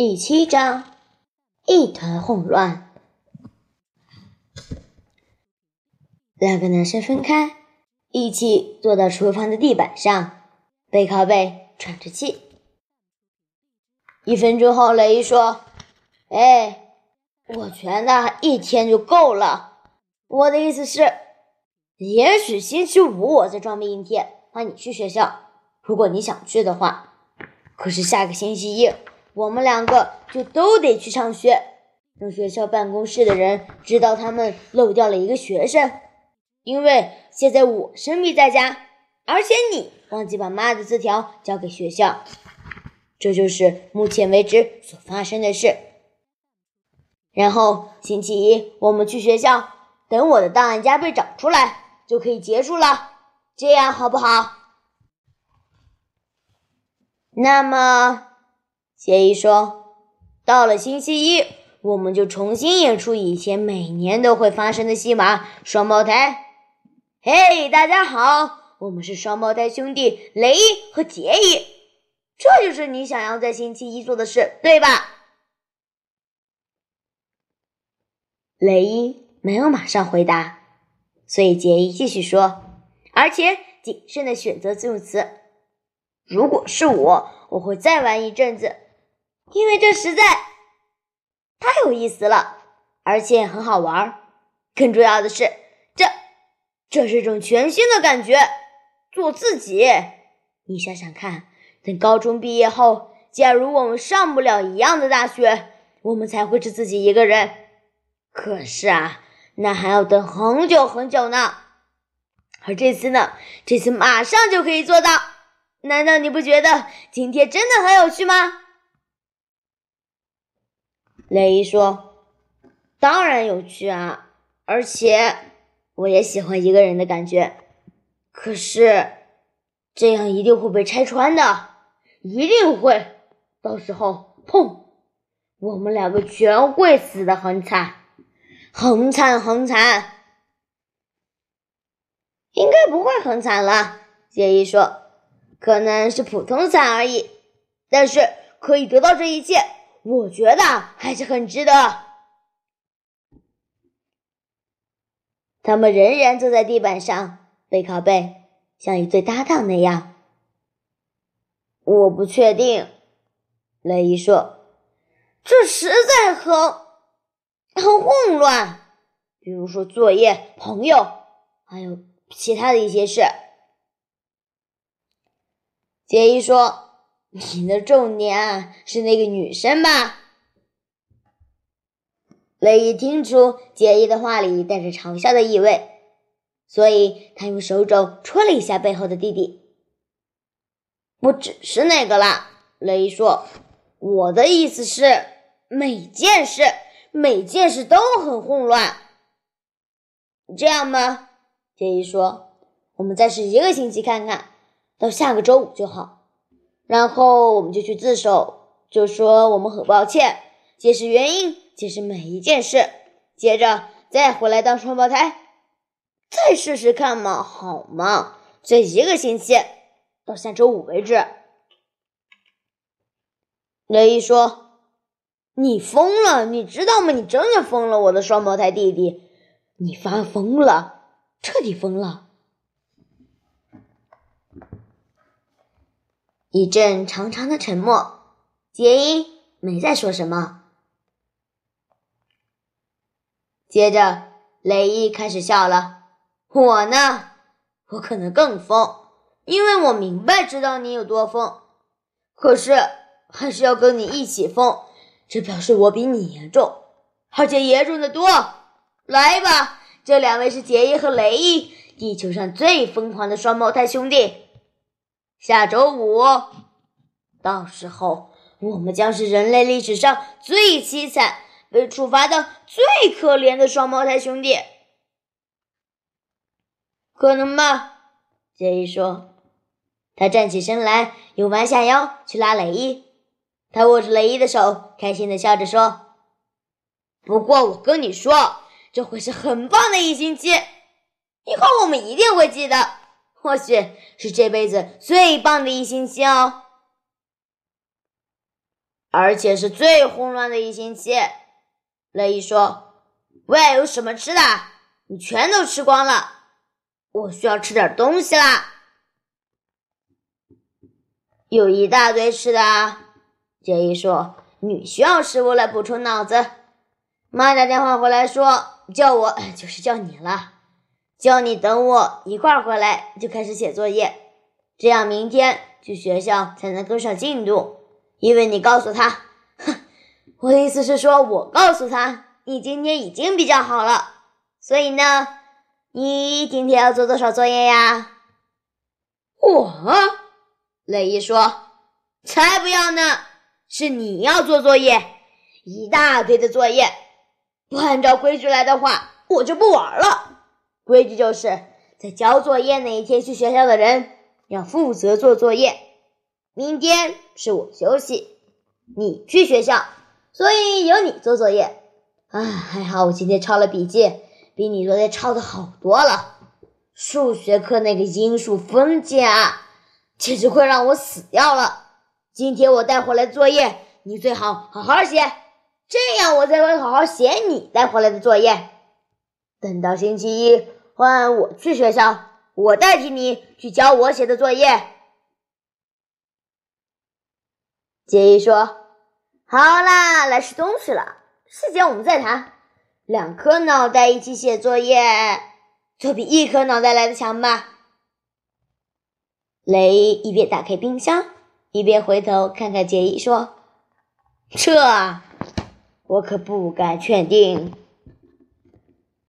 第七章，一团混乱。两个男生分开，一起坐到厨房的地板上，背靠背喘着气。一分钟后，雷伊说：“哎，我觉得一天就够了。我的意思是，也许星期五我再装病一天，放你去学校，如果你想去的话。可是下个星期一。”我们两个就都得去上学，让学校办公室的人知道他们漏掉了一个学生。因为现在我生病在家，而且你忘记把妈的字条交给学校，这就是目前为止所发生的事。然后星期一我们去学校，等我的档案夹被找出来，就可以结束了。这样好不好？那么。杰伊说：“到了星期一，我们就重新演出以前每年都会发生的戏码——双胞胎。嘿，大家好，我们是双胞胎兄弟雷伊和杰伊。这就是你想要在星期一做的事，对吧？”雷伊没有马上回答，所以杰伊继续说，而且谨慎的选择用词：“如果是我，我会再玩一阵子。”因为这实在太有意思了，而且很好玩。更重要的是，这这是种全新的感觉，做自己。你想想看，等高中毕业后，假如我们上不了一样的大学，我们才会是自己一个人。可是啊，那还要等很久很久呢。而这次呢，这次马上就可以做到。难道你不觉得今天真的很有趣吗？雷伊说：“当然有趣啊，而且我也喜欢一个人的感觉。可是这样一定会被拆穿的，一定会。到时候，砰，我们两个全会死的很惨，很惨，很惨。应该不会很惨了。”杰伊说：“可能是普通惨而已，但是可以得到这一切。”我觉得还是很值得。他们仍然坐在地板上，背靠背，像一对搭档那样。我不确定，雷伊说：“这实在很很混乱。比如说作业、朋友，还有其他的一些事。”杰伊说。你的重点是那个女生吧？雷伊听出杰伊的话里带着嘲笑的意味，所以他用手肘戳了一下背后的弟弟。不只是那个啦，雷伊说：“我的意思是，每件事，每件事都很混乱。”这样吗？杰伊说：“我们再试一个星期看看，到下个周五就好。”然后我们就去自首，就说我们很抱歉，解释原因，解释每一件事，接着再回来当双胞胎，再试试看嘛，好吗？这一个星期，到下周五为止。雷伊说：“你疯了，你知道吗？你真的疯了，我的双胞胎弟弟，你发疯了，彻底疯了。”一阵长长的沉默，杰伊没再说什么。接着，雷伊开始笑了。我呢，我可能更疯，因为我明白知道你有多疯。可是，还是要跟你一起疯，这表示我比你严重，而且严重的多。来吧，这两位是杰伊和雷伊，地球上最疯狂的双胞胎兄弟。下周五，到时候我们将是人类历史上最凄惨、被处罚的最可怜的双胞胎兄弟。可能吧，杰伊说。他站起身来，又弯下腰去拉雷伊。他握着雷伊的手，开心的笑着说：“不过我跟你说，这会是很棒的一星期，以后我们一定会记得。”或许是这辈子最棒的一星期哦。而且是最混乱的一星期。雷伊说：“喂，有什么吃的？你全都吃光了，我需要吃点东西啦。”有一大堆吃的啊！杰伊说：“你需要食物来补充脑子。”妈打电话回来说：“叫我就是叫你了，叫你等我一块儿回来就开始写作业，这样明天去学校才能跟上进度。因为你告诉他，哼，我的意思是说，我告诉他你今天已经比较好了，所以呢，你今天要做多少作业呀？”我。雷伊说：“才不要呢！是你要做作业，一大堆的作业。不按照规矩来的话，我就不玩了。规矩就是在交作业那一天去学校的人要负责做作业。明天是我休息，你去学校，所以由你做作业。啊，还好我今天抄了笔记，比你昨天抄的好多了。数学课那个因数分解啊！”简直快让我死掉了！今天我带回来作业，你最好好好写，这样我才会好好写你带回来的作业。等到星期一换我去学校，我代替你去交我写的作业。杰伊说：“好啦，来吃东西了，细节我们再谈。两颗脑袋一起写作业，总比一颗脑袋来的强吧？”雷一边打开冰箱，一边回头看看杰伊，说：“这我可不敢确定。”